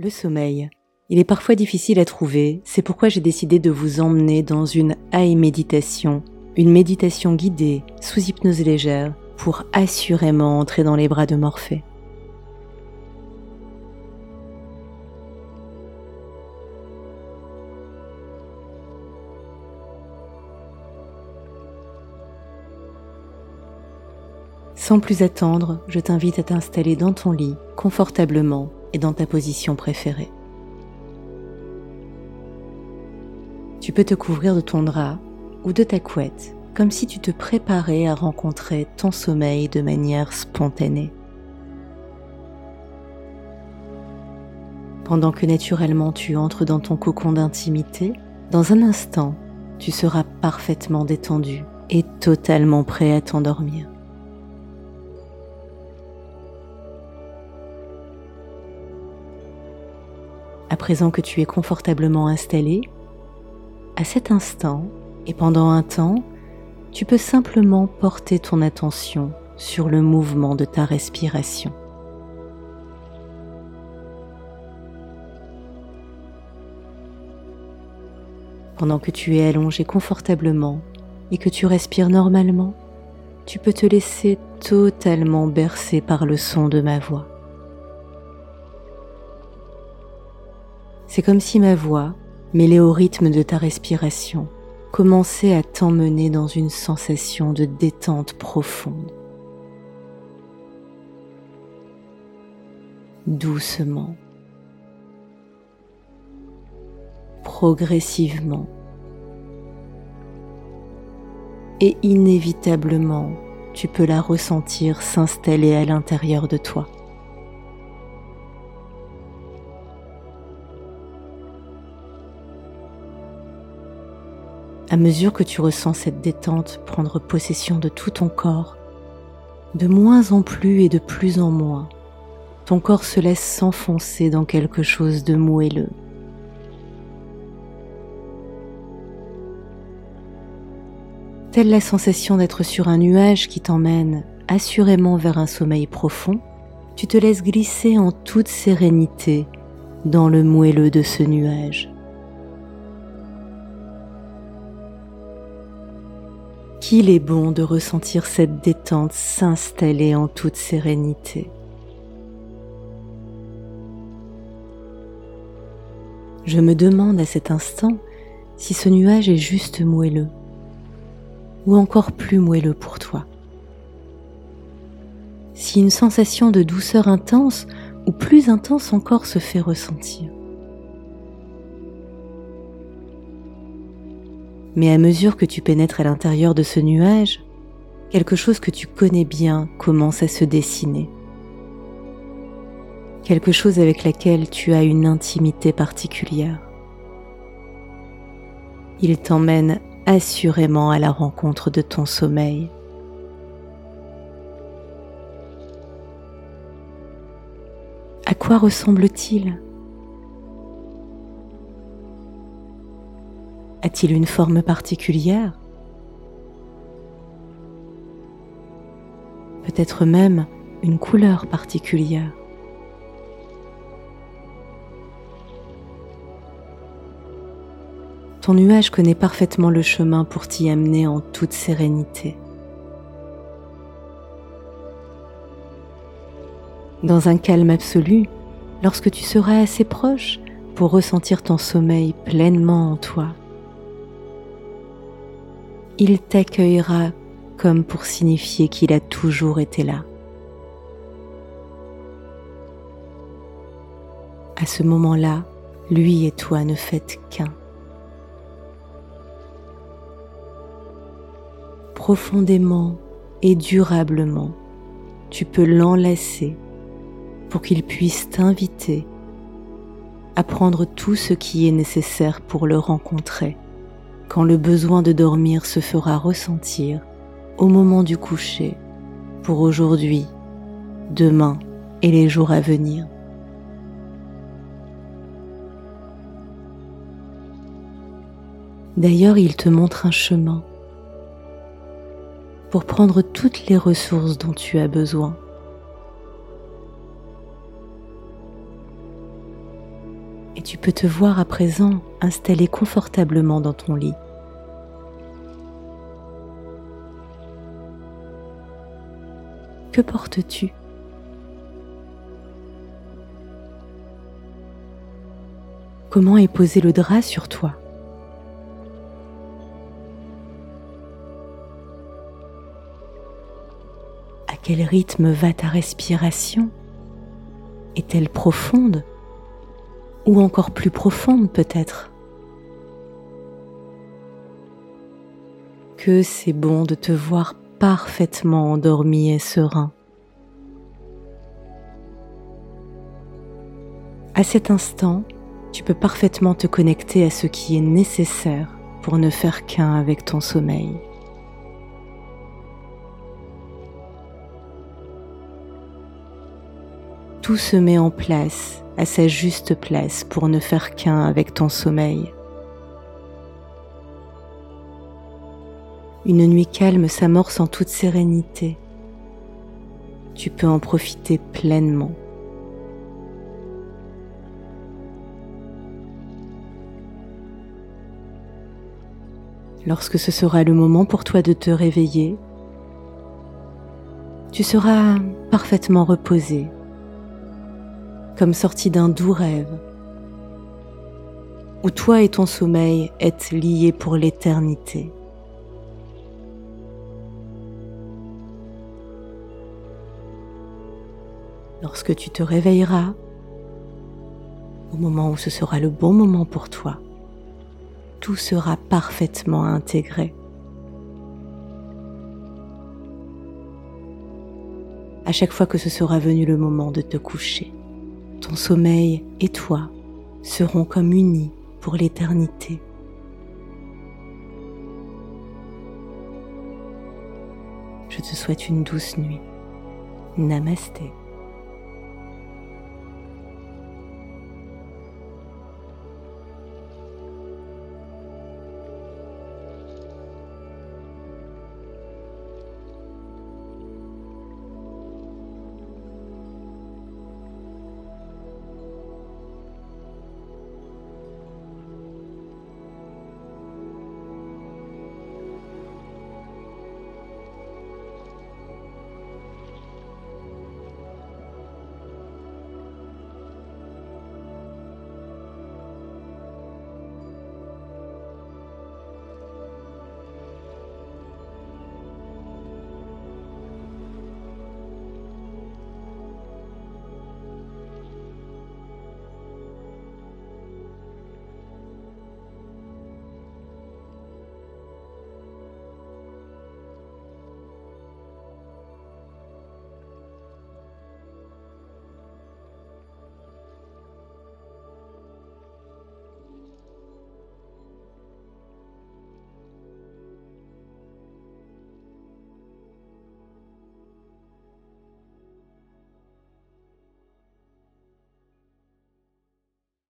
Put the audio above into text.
Le sommeil. Il est parfois difficile à trouver, c'est pourquoi j'ai décidé de vous emmener dans une high méditation, une méditation guidée, sous hypnose légère, pour assurément entrer dans les bras de Morphée. Sans plus attendre, je t'invite à t'installer dans ton lit, confortablement et dans ta position préférée. Tu peux te couvrir de ton drap ou de ta couette, comme si tu te préparais à rencontrer ton sommeil de manière spontanée. Pendant que naturellement tu entres dans ton cocon d'intimité, dans un instant, tu seras parfaitement détendu et totalement prêt à t'endormir. À présent que tu es confortablement installé, à cet instant et pendant un temps, tu peux simplement porter ton attention sur le mouvement de ta respiration. Pendant que tu es allongé confortablement et que tu respires normalement, tu peux te laisser totalement bercer par le son de ma voix. C'est comme si ma voix, mêlée au rythme de ta respiration, commençait à t'emmener dans une sensation de détente profonde. Doucement, progressivement et inévitablement, tu peux la ressentir s'installer à l'intérieur de toi. À mesure que tu ressens cette détente prendre possession de tout ton corps, de moins en plus et de plus en moins, ton corps se laisse s'enfoncer dans quelque chose de moelleux. Telle la sensation d'être sur un nuage qui t'emmène assurément vers un sommeil profond, tu te laisses glisser en toute sérénité dans le moelleux de ce nuage. Qu'il est bon de ressentir cette détente s'installer en toute sérénité. Je me demande à cet instant si ce nuage est juste moelleux ou encore plus moelleux pour toi. Si une sensation de douceur intense ou plus intense encore se fait ressentir. Mais à mesure que tu pénètres à l'intérieur de ce nuage, quelque chose que tu connais bien commence à se dessiner. Quelque chose avec laquelle tu as une intimité particulière. Il t'emmène assurément à la rencontre de ton sommeil. À quoi ressemble-t-il? A-t-il une forme particulière? Peut-être même une couleur particulière Ton nuage connaît parfaitement le chemin pour t'y amener en toute sérénité. Dans un calme absolu, lorsque tu seras assez proche pour ressentir ton sommeil pleinement en toi, il t'accueillera comme pour signifier qu'il a toujours été là. À ce moment-là, lui et toi ne faites qu'un. Profondément et durablement, tu peux l'enlacer pour qu'il puisse t'inviter à prendre tout ce qui est nécessaire pour le rencontrer quand le besoin de dormir se fera ressentir au moment du coucher, pour aujourd'hui, demain et les jours à venir. D'ailleurs, il te montre un chemin pour prendre toutes les ressources dont tu as besoin. Tu peux te voir à présent installé confortablement dans ton lit. Que portes-tu? Comment est posé le drap sur toi? À quel rythme va ta respiration? Est-elle profonde? Ou encore plus profonde peut-être Que c'est bon de te voir parfaitement endormi et serein. À cet instant, tu peux parfaitement te connecter à ce qui est nécessaire pour ne faire qu'un avec ton sommeil. Tout se met en place à sa juste place pour ne faire qu'un avec ton sommeil. Une nuit calme s'amorce en toute sérénité. Tu peux en profiter pleinement. Lorsque ce sera le moment pour toi de te réveiller, tu seras parfaitement reposé, comme sorti d'un doux rêve, où toi et ton sommeil êtes liés pour l'éternité. Lorsque tu te réveilleras, au moment où ce sera le bon moment pour toi, tout sera parfaitement intégré. À chaque fois que ce sera venu le moment de te coucher, ton sommeil et toi seront comme unis pour l'éternité. Je te souhaite une douce nuit. Namasté.